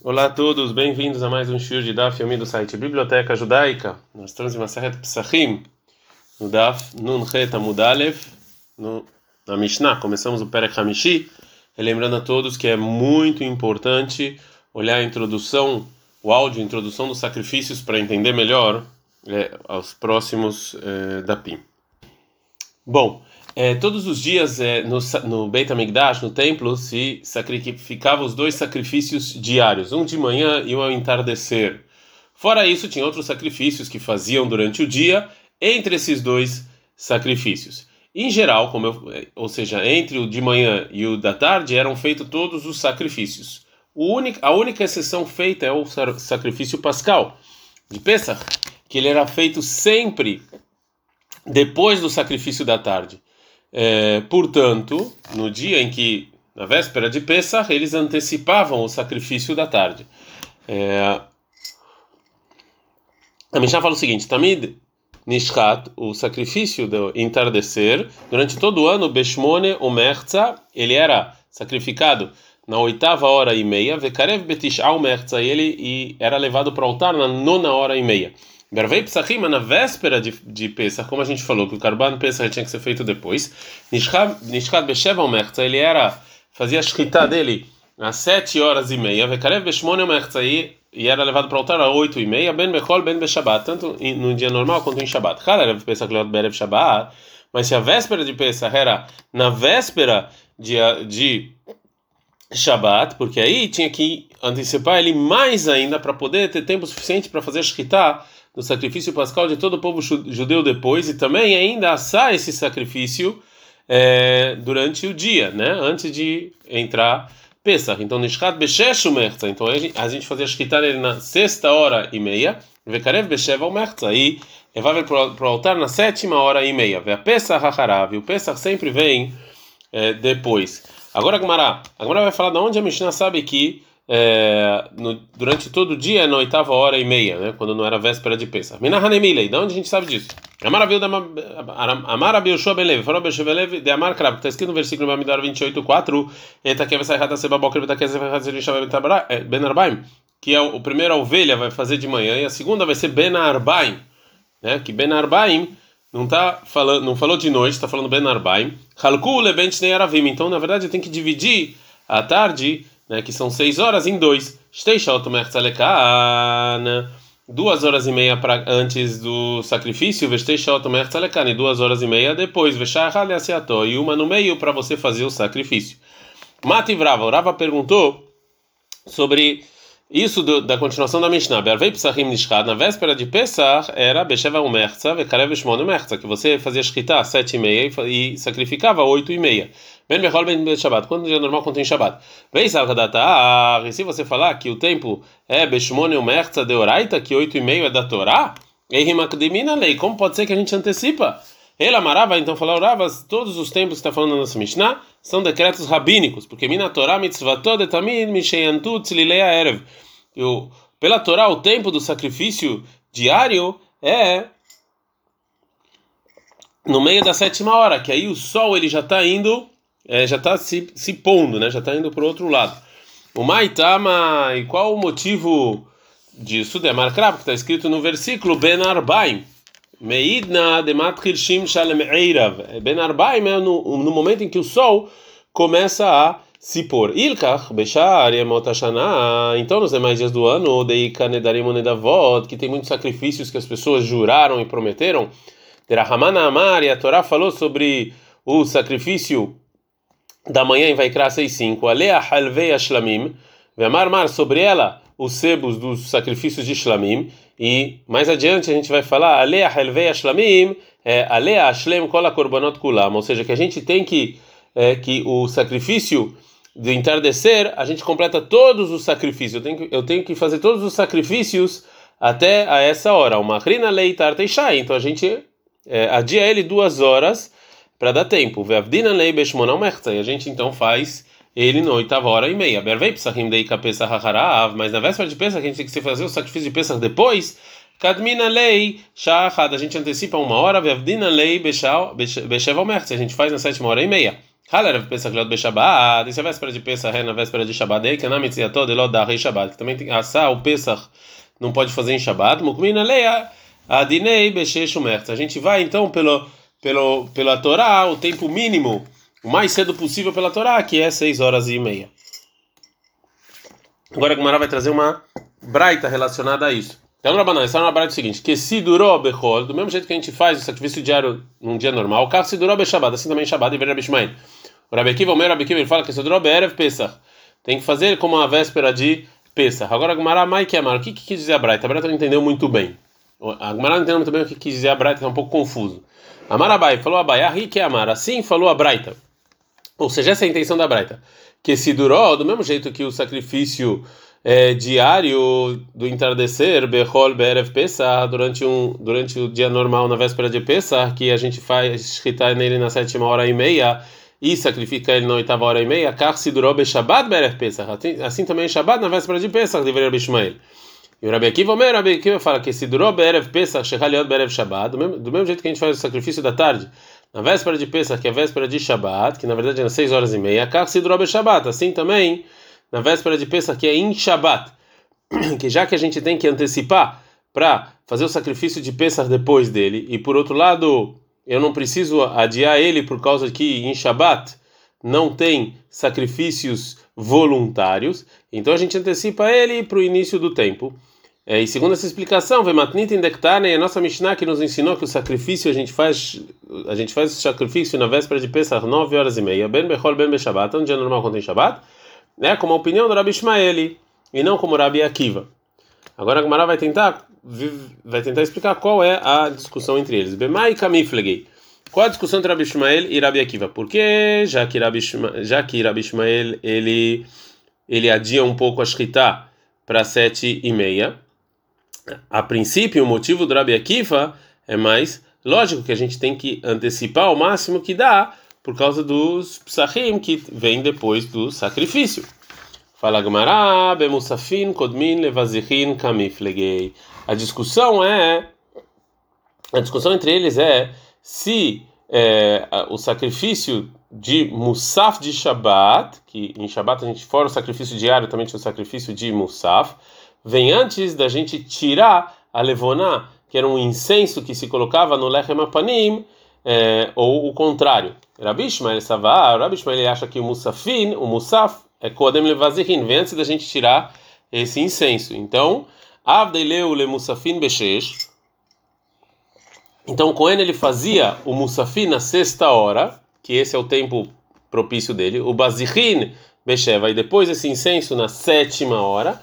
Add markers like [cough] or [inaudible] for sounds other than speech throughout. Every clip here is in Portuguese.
Olá a todos, bem-vindos a mais um show de Daf Yomi do site Biblioteca Judaica. Nós estamos em Maseret Psachim, no Daf Nun Het Amud Aleph, no, na Mishnah. Começamos o Perek Hamishi, lembrando a todos que é muito importante olhar a introdução, o áudio, a introdução dos sacrifícios para entender melhor é, os próximos é, Dapim. Bom, é, todos os dias é, no, no Beit HaMikdash, no templo, se sacrificavam os dois sacrifícios diários, um de manhã e um ao entardecer. Fora isso, tinha outros sacrifícios que faziam durante o dia entre esses dois sacrifícios. Em geral, eu, é, ou seja, entre o de manhã e o da tarde, eram feitos todos os sacrifícios. Único, a única exceção feita é o sacrifício pascal de Pesach, que ele era feito sempre depois do sacrifício da tarde. É, portanto, no dia em que, na véspera de Pesach, eles antecipavam o sacrifício da tarde. É, a Mishnah fala o seguinte: Tamid Nishkat, o sacrifício do entardecer, durante todo o ano, Beshmone Umerza, ele era sacrificado na oitava hora e meia, Vekarev Betish Umerza, ele e era levado para o altar na nona hora e meia. Bervei Psachim, na véspera de, de Pesach, como a gente falou, que o Karban Pesach tinha que ser feito depois. Nishkat Besheva Omertza, ele era, fazia a shkita dele às sete horas e meia. Vekarev Beshmone Omertza, e era levado para o altar às oito e meia. Ben Bechol, Ben Beshabat, tanto no dia normal quanto em Shabbat. Halerev Pesach Leot Berev Shabbat. Mas se a véspera de Pesach era na véspera de, de Shabbat, porque aí tinha que antecipar ele mais ainda para poder ter tempo suficiente para fazer a shkita do sacrifício pascal de todo o povo judeu depois e também ainda assar esse sacrifício é, durante o dia, né? Antes de entrar Pesach. Então, Nishkat Beshesh Umertza. Então, a gente fazia shkitar ele na sexta hora e meia. Vekarev Besheva Umertza. E levar para o altar na sétima hora e meia. Ve Pesach Hacharav. O Pesach sempre vem é, depois. Agora, a Gemara, a Gemara vai falar de onde a Mishnah sabe que é, no, durante todo o dia na oitava hora e meia, né, quando não era véspera de Pesach. Minahanemilei, de onde a gente sabe disso? Amarabil Amarabil Shobelev, falou Beshevelev de Amar Krab, está escrito no versículo Bamidar 28, 4, Etakev Saihata Seba Boker Betakev Ben Arbaim, que é o, primeiro a ovelha vai fazer de manhã e a segunda vai ser Ben Arbaim, né, que Ben Arbaim não tá falando, não falou de noite, está falando Ben Arbaim. Halku Lebent Aravim, então na verdade tem que dividir a tarde né, que são seis horas em dois. Duas horas e meia pra, antes do sacrifício, e duas horas e meia depois, e uma no meio para você fazer o sacrifício. Mati Vrava, Rava perguntou sobre isso do, da continuação da Mishnah. Bervei Psachim Nishkad, na véspera de Pesach, era Besheva Umerza, Vekarev Shmon Umerza, que você fazia Shkita às sete e meia e, sacrificava oito e meia. Ben Bechol Ben Shabbat, quando dia normal, quando tem Shabbat. Vem Salkadatar, e se você falar que o tempo é Beshmon Umerza de Oraita, que oito e meio é da Torá, Eihimakdimina lei, como pode ser que a gente antecipa? Ele amarava, então falou, Ravas, todos os tempos que está falando na nossa Mishnah são decretos rabínicos, porque Mina Torah mitzvatot detamid misheyantu tzlilei erev. Pela Torá, o tempo do sacrifício diário é no meio da sétima hora, que aí o sol ele já está indo, é, já está se, se pondo, né? Já está indo para o outro lado. O Maitama, e qual o motivo disso? Demar Krab, que está escrito no versículo Ben Arbaim. Meidna demat hirshim shalem eirav. Ben Arbaim é no, no momento em que o sol começa a se pôr. Ilkach bechar yemotashana. Então, nos demais dias do ano, deika nedarim nedavot, que tem muitos sacrifícios que as pessoas juraram e prometeram. Terahamana Amar, e a Torá falou sobre o sacrifício da manhã em Vaikra 6.5. Alea halvei ashlamim. Vemar mar sobre ela os sebos dos sacrifícios de Shlamim. E mais adiante a gente vai falar Alea Helvei Ashlamim, é, Alea Ashlem Kola Korbanot Kulam, ou seja, que a gente tem que é, que o sacrifício de entardecer, a gente completa todos os sacrifícios. Eu tenho que, eu tenho que fazer todos os sacrifícios até a essa hora. Uma rina leitar teishai. Então a gente é, adia ele duas horas para dar tempo. Veavdina lei beshmonal E a gente então faz ele na oitava hora e meia. Bervei psachim dei kapesa hacharav, mas na véspera de Pesach a gente tem que fazer o sacrifício de Pesach depois. Kadmina lei shachad, a gente antecipa uma hora, veavdina lei besheva mertz, a gente faz na sétima hora e meia. Halerev Pesach Leot Beshabat, e se a véspera de Pesach é na véspera de Shabbat, a Namitziah toda Elot da Rei Shabbat, que também tem que assar o Pesach, não pode fazer em Shabbat, Mukmina Leia, Adinei Beshesh A gente vai então pelo, pelo, pela Torá, o tempo mínimo, o mais cedo possível pela Torá, que é 6 horas e meia. Agora a Gumara vai trazer uma braita relacionada a isso. Então, Rabanan, está na braita o seguinte: que se durou Bechol, do mesmo jeito que a gente faz o sacrifício diário num dia normal, o carro se durou Bechabad, assim também Shabbat e Rabi Shmael. O Rabi Akiva, o meu Rabi Akiva, ele fala que se durou Be'erev Pesach. Tem que fazer como a véspera de Pesach. Agora, a Gumara, que amar, o que, que quis dizer a braita? A braita não entendeu muito bem. A Gumara não entendeu muito bem o que quis dizer a braita, está um pouco confuso. Falou Abai, a que amar, assim falou a braita. Ou seja, essa é a intenção da braita. Que se durou, do mesmo jeito que o sacrifício é, diário do entardecer, Behol Berev Pesach, durante, um, durante o dia normal, na véspera de Pesach, que a gente faz escritar nele na sétima hora e meia e sacrifica ele na oitava hora e meia, Kar se durou Beshabat Berev Pesach, assim, assim também Shabbat na véspera de Pesach, deveria Bishmael. E o Rabi Akiva, o Rabi Akiva fala que se durou Berev Pesach, Shechaliot Berev Shabbat, do mesmo, do mesmo jeito que a gente faz o sacrifício da tarde, na véspera de Pesach, que é a véspera de Shabbat, que na verdade é nas seis horas e meia, Kar se durou Beshabat, assim também na véspera de Pesach, que é em Shabbat, [clears throat] que já que a gente tem que antecipar para fazer o sacrifício de Pesach depois dele, e por outro lado, eu não preciso adiar ele por causa que em Shabbat não tem sacrifícios voluntários, então a gente antecipa ele para o início do tempo. É, e segundo essa explicação, Vematnit Indektarne, a nossa Mishnah que nos ensinou que o sacrifício a gente faz a gente faz o sacrifício na véspera de Pesach 9 horas e meia, Ben Bechol Ben Beshabat, um dia normal quando tem Shabbat, né, como a opinião do Rabi Ishmaeli e não como Rabi Akiva. Agora a Gemara vai tentar vai tentar explicar qual é a discussão entre eles. Bemai kamiflegei. Qual a discussão entre Rabi Ishmael e Rabi Akiva? Porque já que Rabi Ishmael, já que Rabi Ishmael ele ele adia um pouco a Shkita para sete e meia. A princípio, o motivo do Rabi Akiva é mais lógico que a gente tem que antecipar o máximo que dá por causa dos psachim que vem depois do sacrifício. Fala Gemara, bemusafin kodmin levazichin kamiflegei. A discussão é a discussão entre eles é se é, o sacrifício de Musaf de Shabat, que em Shabat a gente fora o sacrifício diário, também tinha o sacrifício de Musaf, vem antes da gente tirar a levoná, que era um incenso que se colocava no lechem apanim, é, ou o contrário. Rabi Ishmael Savar, acha que o Musafin, o Musaf, é Kodem Levazihin, vem antes da gente tirar esse incenso. Então, Avdeileu le Musafin Beshesh. Então, Cohen ele fazia o Musafin na sexta hora, que esse é o tempo propício dele, o Bazihin Besheva, e depois esse incenso na sétima hora,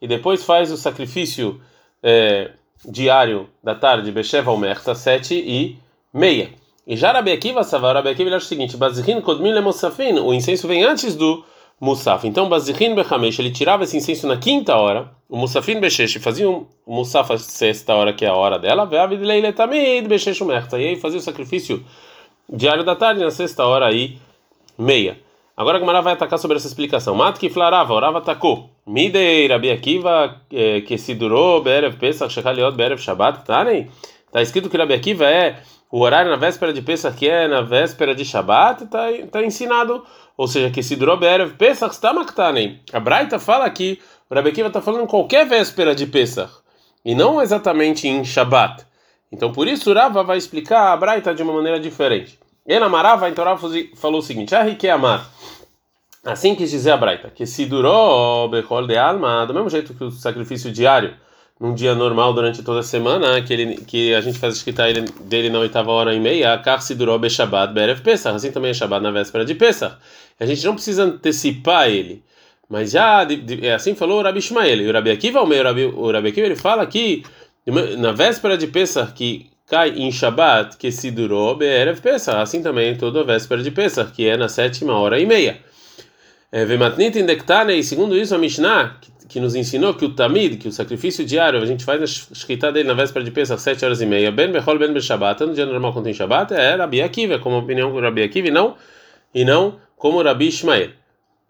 e depois faz o sacrifício. É, diário da tarde, Besheva Omerta, sete e meia. E já Rabi Akiva, Savar, Rabi Akiva, ele acha o seguinte, Bazirin Kodmin Lemosafin, o incenso vem antes do Musaf. Então, Bazirin Bechamesh, ele tirava esse incenso na quinta hora, o Musafin Beshesh fazia o Musaf a sexta hora, que é a hora dela, Veavid Leile Tamid Beshesh Omerta, e aí fazia o sacrifício diário da tarde, na sexta hora e meia. Agora a vai atacar sobre essa explicação. Mat que flarava, orava atacou. Midei, Rabi Akiva, eh, que se durou, Berev Pesach, Shechaliot, Berev Shabbat, tá nem? Tá escrito que Rabi Akiva é o horário na véspera de Pesach, que é na véspera de Shabbat, tá, tá ensinado. Ou seja, que se durou, Berev Pesach, está nem? A Braita fala que o Rabi Akiva está falando qualquer véspera de Pesach, e não exatamente em Shabbat. Então por isso Rava vai explicar a Braita de uma maneira diferente. Ele amarava, então Rava falou o seguinte: Ah, que amar. Assim quis dizer a Braita, que se durou Bechol de Alma, do mesmo jeito que o sacrifício diário, num dia normal durante toda a semana, que, ele, que a gente faz escrita ele, dele na oitava hora e meia, Kar se durou Beshabat Berev Pesach, assim também é Shabbat na véspera de Pesach. A gente não precisa antecipar ele, mas já, de, de, é assim falou o Rabi Ishmael, e o Rabi Akiva, o, meio, Rabi, o Rabi Akiva, ele fala que na véspera de Pesach, que cai em Shabbat, que se durou Berev Pesach, assim também toda a véspera de Pesach, que é na sétima hora e meia. É, Vematnit indektane, e segundo isso a Mishnah, que, nos ensinou que o Tamid, que o sacrifício diário, a gente faz na escrita dele na véspera de Pesach, às 7 horas e meia, Ben Bechol Ben Beshabat, no dia normal quando tem Shabbat, é Rabi Akiva, como a opinião do Rabi Akiva, e não, e não como Rabi Ishmael.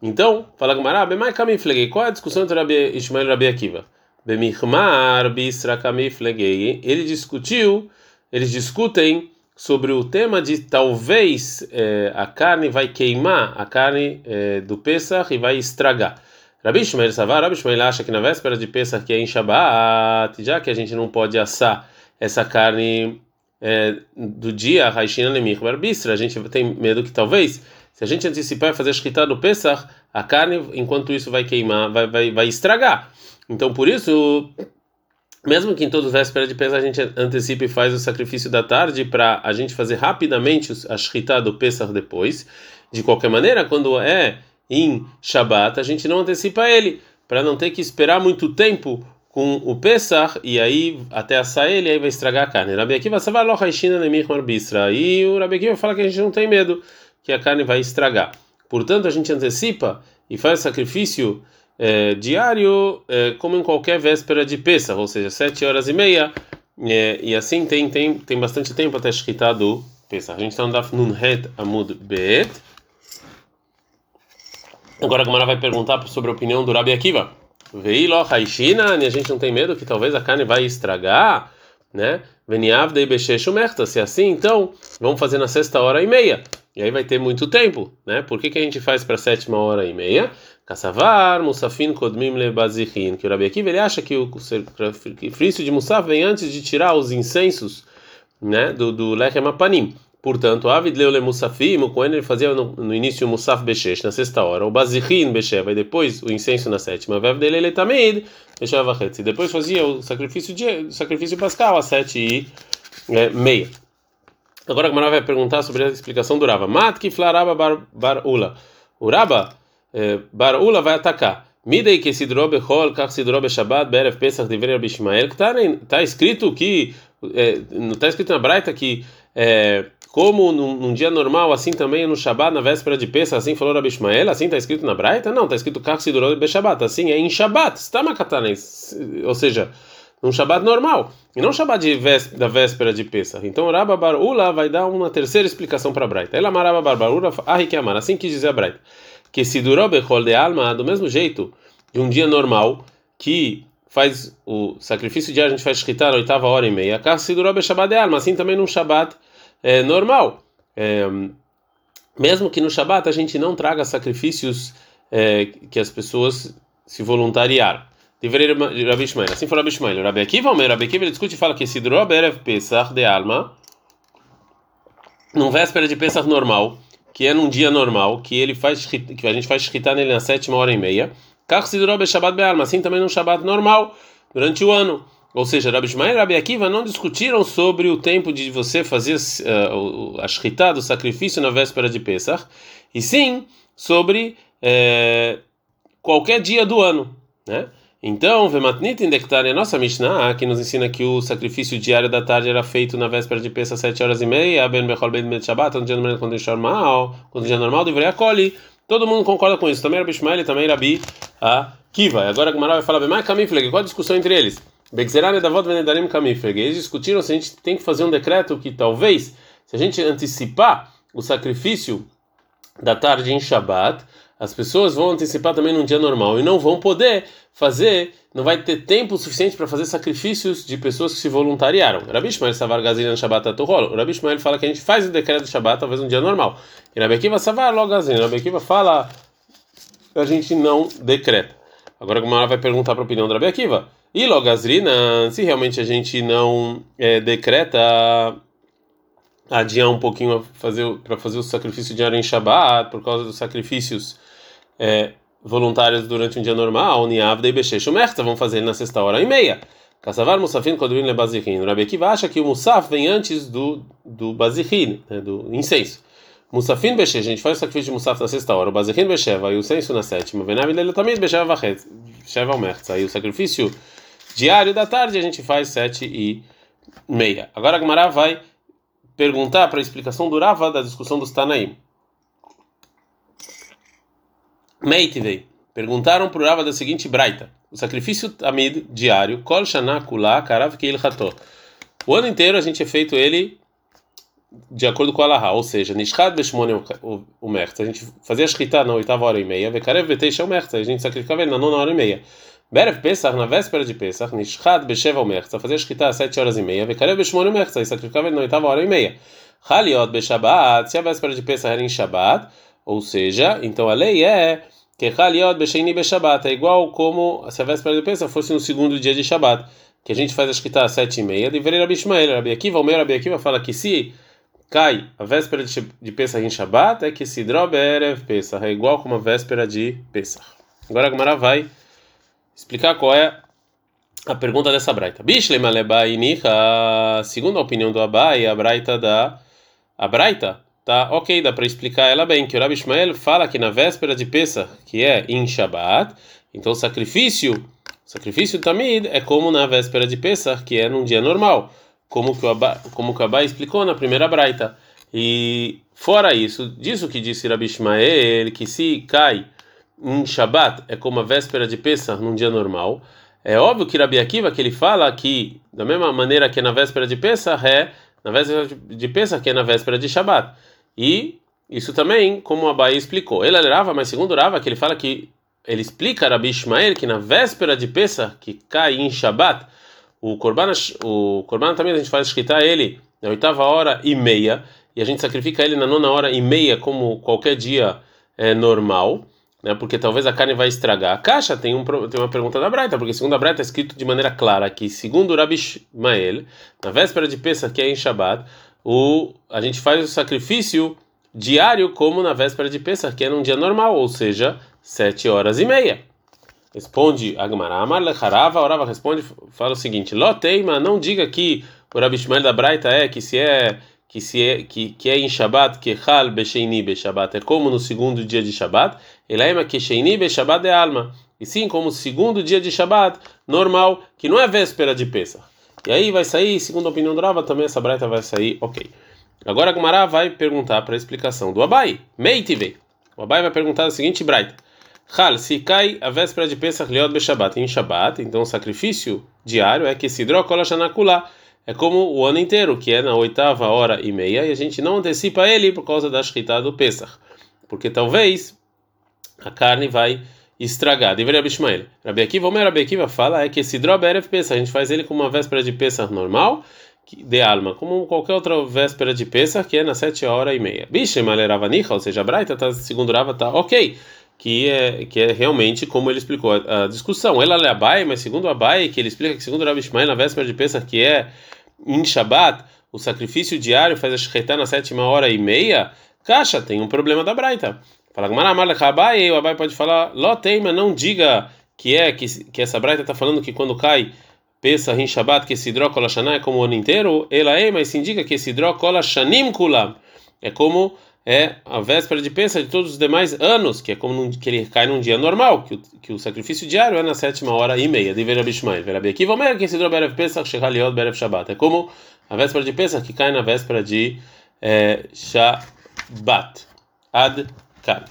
Então, fala Gamara, Bemai Kamiflegei, qual é a discussão entre Rabi Ishmael e Rabi Akiva? Bemichmar Bisra Kamiflegei, ele discutiu, eles discutem sobre o tema de talvez é, a carne vai queimar a carne é, do Pesach e vai estragar. Rabi Shmuel Savar, Rabi Shmuel acha que na véspera de Pesach, que é em Shabbat, já que a gente não pode assar essa carne é, do dia, a gente tem medo que talvez, se a gente antecipar e fazer escrita do Pesach, a carne, enquanto isso vai queimar, vai, vai, vai estragar. Então, por isso, mesmo que em todo véspera de Pesach a gente antecipe e faz o sacrifício da tarde para a gente fazer rapidamente a shritá do Pesach depois, de qualquer maneira, quando é em Shabat, a gente não antecipa ele, para não ter que esperar muito tempo com o Pesach e aí até assar ele, aí vai estragar a carne. Rabi Akiva. E o Rabi Akiva fala que a gente não tem medo que a carne vai estragar. Portanto, a gente antecipa e faz sacrifício é, diário, é, como em qualquer véspera de Pesach, ou seja, sete horas e meia, é, e assim tem, tem, tem bastante tempo até escritar do Pesach. A gente está no Daf Nunhet Amud Bet. Agora a Gamara vai perguntar sobre a opinião do Rabi Akiva. Veio Haishina, e a gente não tem medo que talvez a carne vai estragar, né? Veniav de Becheshumerta. Se assim, então, vamos fazer na sexta hora e meia. E aí vai ter muito tempo, né? Por que, que a gente faz para a sétima hora e meia? Kassavar, Musafin, Kodmim, Lebazichin. Que o Rabi Akiva ele acha que o sacrifício de Musaf vem antes de tirar os incensos, né? Do, do Lechem Apanim. Portanto, Avid Leule Musafim, o Cohen ele fazia no, no início o Musaf Beshesh, na sexta hora, o Bazichin Besheva, e depois o incenso na sétima, Vev dele ele Tamid, Besheva e depois fazia o sacrifício, de, sacrifício pascal às sete e é, meia. Agora a Gamara vai perguntar sobre a explicação do Rava. Mat que flaraba bar, bar ula. O é, bar ula vai atacar. Midei que sidro bechol, kach sidro beshabat, berev pesach deveria bishmael. Está tá escrito que, é, não está escrito na Braita que é, como num, num, dia normal, assim também no Shabat, na véspera de Pesach, assim falou Rabi Ishmael, assim está escrito na Braita? Não, está escrito kach sidro beshabat, assim é em Shabat, está macatanes, ou seja, num Shabat normal, e não Shabat véspera, da véspera de Pesach. Então Rabba Bar Ula vai dar uma terceira explicação para a Braita. Ela maraba Bar Ula, ah, que amar, assim quis dizer a Braita. Que se durou Bechol de Alma, do mesmo jeito, de um dia normal, que faz o sacrifício diário, a gente faz shkita na oitava hora e meia, se durou Shabbat de Alma, assim também num Shabat é, normal. É, mesmo que no Shabat a gente não traga sacrifícios é, que as pessoas se voluntariaram. Rabi. Assim foi Rabi Ishmael. Rabi Akiva, o Rabi Akiva, ele discute e fala que se drob erev Pesach de alma, num véspera de Pesach normal, que é num dia normal, que ele faz que a gente faz shkita nele na sétima hora e meia, drob Shabbat be alma, assim também num Shabbat normal, durante o ano. Ou seja, Rabi Ishmael e Rabi Akiva não discutiram sobre o tempo de você fazer uh, a shkita do sacrifício na véspera de Pesach, e sim sobre uh, qualquer dia do ano, né? Então, Vematnit Indektar a nossa Mishnah, que nos ensina que o sacrifício diário da tarde era feito na véspera de Pesach, sete horas e meia, Ben Bechol Ben Bet Shabbat, no dia normal, quando é normal, quando dia normal, deveria acolher. Todo mundo concorda com isso. Também Rabi Ishmael e também Rabi Akiva. Agora a Gemara vai falar, mais Kamifleg, qual a discussão entre eles? Begzeran e Davot Venedarim Kamifleg. Eles discutiram se a gente tem que fazer um decreto que talvez, se a gente antecipar o sacrifício da tarde em Shabbat, as pessoas vão antecipar também num dia normal e não vão poder fazer, não vai ter tempo suficiente para fazer sacrifícios de pessoas que se voluntariaram. Rabi Ishmael Savar Gazina Shabbat Aturrol. Rabi Ishmael fala que a gente faz o decreto de Shabbat talvez um dia normal. E Rabi Akiva Savar logo Gazina. Rabi Akiva fala a gente não decreta. Agora a Gumara vai perguntar para a opinião do Rabi Akiva. E logo Gazrina, se realmente a gente não é, decreta adiar um pouquinho para fazer o sacrifício diário em Shabbat por causa dos sacrifícios é, voluntários durante um dia normal, Niavda e Beshesh Merta, vão fazer na sexta hora e meia. Kassavar Musafin Kodrin le Bazirin. O Rabi Akiva acha que o Musaf vem antes do, do Bazirin, né, do incenso. Musafin Beshesh, a gente faz o sacrifício de Musaf na sexta hora, o Bazirin Besheva e o incenso na sétima. Venav ele também Besheva Vachet, Sheva Merta. Aí o sacrifício diário da tarde a gente faz sete e meia. Agora a Gemara vai perguntar para a explicação do Rava da discussão dos Tanaim. Meitivei. Perguntaram para o Rava da seguinte braita: o sacrifício tamid diário, kol shana karav keil O ano inteiro a gente é feito ele de acordo com a Laha, ou seja, nishchad beshmone o merta, a gente fazia shkita na oitava hora e meia, vekarev beteixa o merta, a gente sacrificava ele na nona hora e meia. Berev Pesach, na véspera de Pesach, nishchad besheva o merta, fazia shkita às sete horas e meia, vekarev beshmone o merta, e sacrificava ele na oitava hora e meia. Haliot Beshabat, se a véspera de Pesach era em Shabat, ou seja, então a lei é que Haliot Besheini Beshabat, é igual como se a véspera de Pesach fosse no segundo dia de Shabat, que a gente faz a escrita às sete e meia, deveria Rabi Ishmael, Rabi Akiva, o meu Rabi Akiva fala que se cai a véspera de Pesach em Shabat, é que se drobe Erev Pesach, é igual como a véspera de Pesach. Agora a Gemara vai explicar qual é a pergunta dessa braita. Bishlema lebai nicha, segundo a opinião do Abai, a braita da a braita tá ok, dá para explicar ela bem, que o Rabi Ishmael fala que na véspera de Pesach, que é em Shabat, então sacrifício, sacrifício tamid é como na véspera de Pesach, que é num dia normal, como que o Abai, como o Abai explicou na primeira braita. E fora isso, disso que disse Rabi Ishmael, que se cai em Shabat é como a véspera de Pesach num dia normal, é óbvio que Rabi Akiva que ele fala que da mesma maneira que na véspera de Pesach é na véspera de Pesach, que é na véspera de Shabat. E isso também, como a Bahia explicou. Ele Rava, mas segundo Rava, que ele fala que ele explica Rabi Ishmael que na véspera de Pesach, que cai em Shabat, o Korban, o Korban também a gente faz escritar ele na oitava hora e meia, e a gente sacrifica ele na nona hora e meia, como qualquer dia é, normal né? Porque talvez a carne vai estragar. A caixa tem, um, tem uma pergunta da Braita, porque segundo a Braita é escrito de maneira clara que, segundo Rabi Ishmael, na véspera de Pesach, que é em Shabbat, o, a gente faz o sacrifício diário como na véspera de Pesach, que é num dia normal, ou seja, sete horas e meia. Responde Agmará, Amar Lecharava, Orava responde, fala o seguinte: Loteima, não diga que o Rabi Ishmael da Braita é que se é que se é que, que é em Shabbat, que hal besheini be Shabbat, é como no segundo dia de Shabbat, elaima que be Shabbat é alma, e sim como segundo dia de Shabbat, normal, que não é véspera de Pesach. E aí vai sair, segundo a opinião do Rava, também essa braita vai sair, ok. Agora a Gumara vai perguntar para a explicação do Abai, Meitive. O Abai vai perguntar a seguinte braita. Hal, se cai a véspera de Pesach liot be Shabbat, em Shabbat, então o sacrifício diário é que se droga shanakulá, é como o ano inteiro, que é na oitava hora e meia, e a gente não antecipa ele por causa da Shkita do Pesach, porque talvez a carne vai estragar. Deveria Abishmael. Rabi Akiva, o Rabi Akiva fala é que esse drop Erev Pesach, a gente faz ele como uma véspera de Pesach normal, de alma, como qualquer outra véspera de Pesach, que é na sete horas e meia. Bishmael Ravanicha, ou seja, Braita, tá, segundo Rava, tá ok que é que é realmente como ele explicou a, a discussão. Ela é Abai, mas segundo Abai, que ele explica que segundo Rabi Ishmael, na véspera de Pesach, que é em Shabat, o sacrifício diário faz a shketá na sétima hora e meia, caixa, tem um problema da Braita. Fala, Abai, o Abai pode falar, Loteima, não diga que é que, que essa Braita está falando que quando cai Pesach em Shabat, que esse hidrocola é como o ano inteiro, ela é, mas se indica que esse hidrocola shanim kulam, é como é a véspera de Pesach de todos os demais anos, que é como num, que ele cai num dia normal, que o, que o sacrifício diário é na sétima hora e meia, de Vera Bishmael. Vera Bekiva Omer, que se drou Berev Pesach, Shechaliot Berev Shabbat. É como a véspera de Pesach que cai na véspera de é, Shabbat. Ad 看。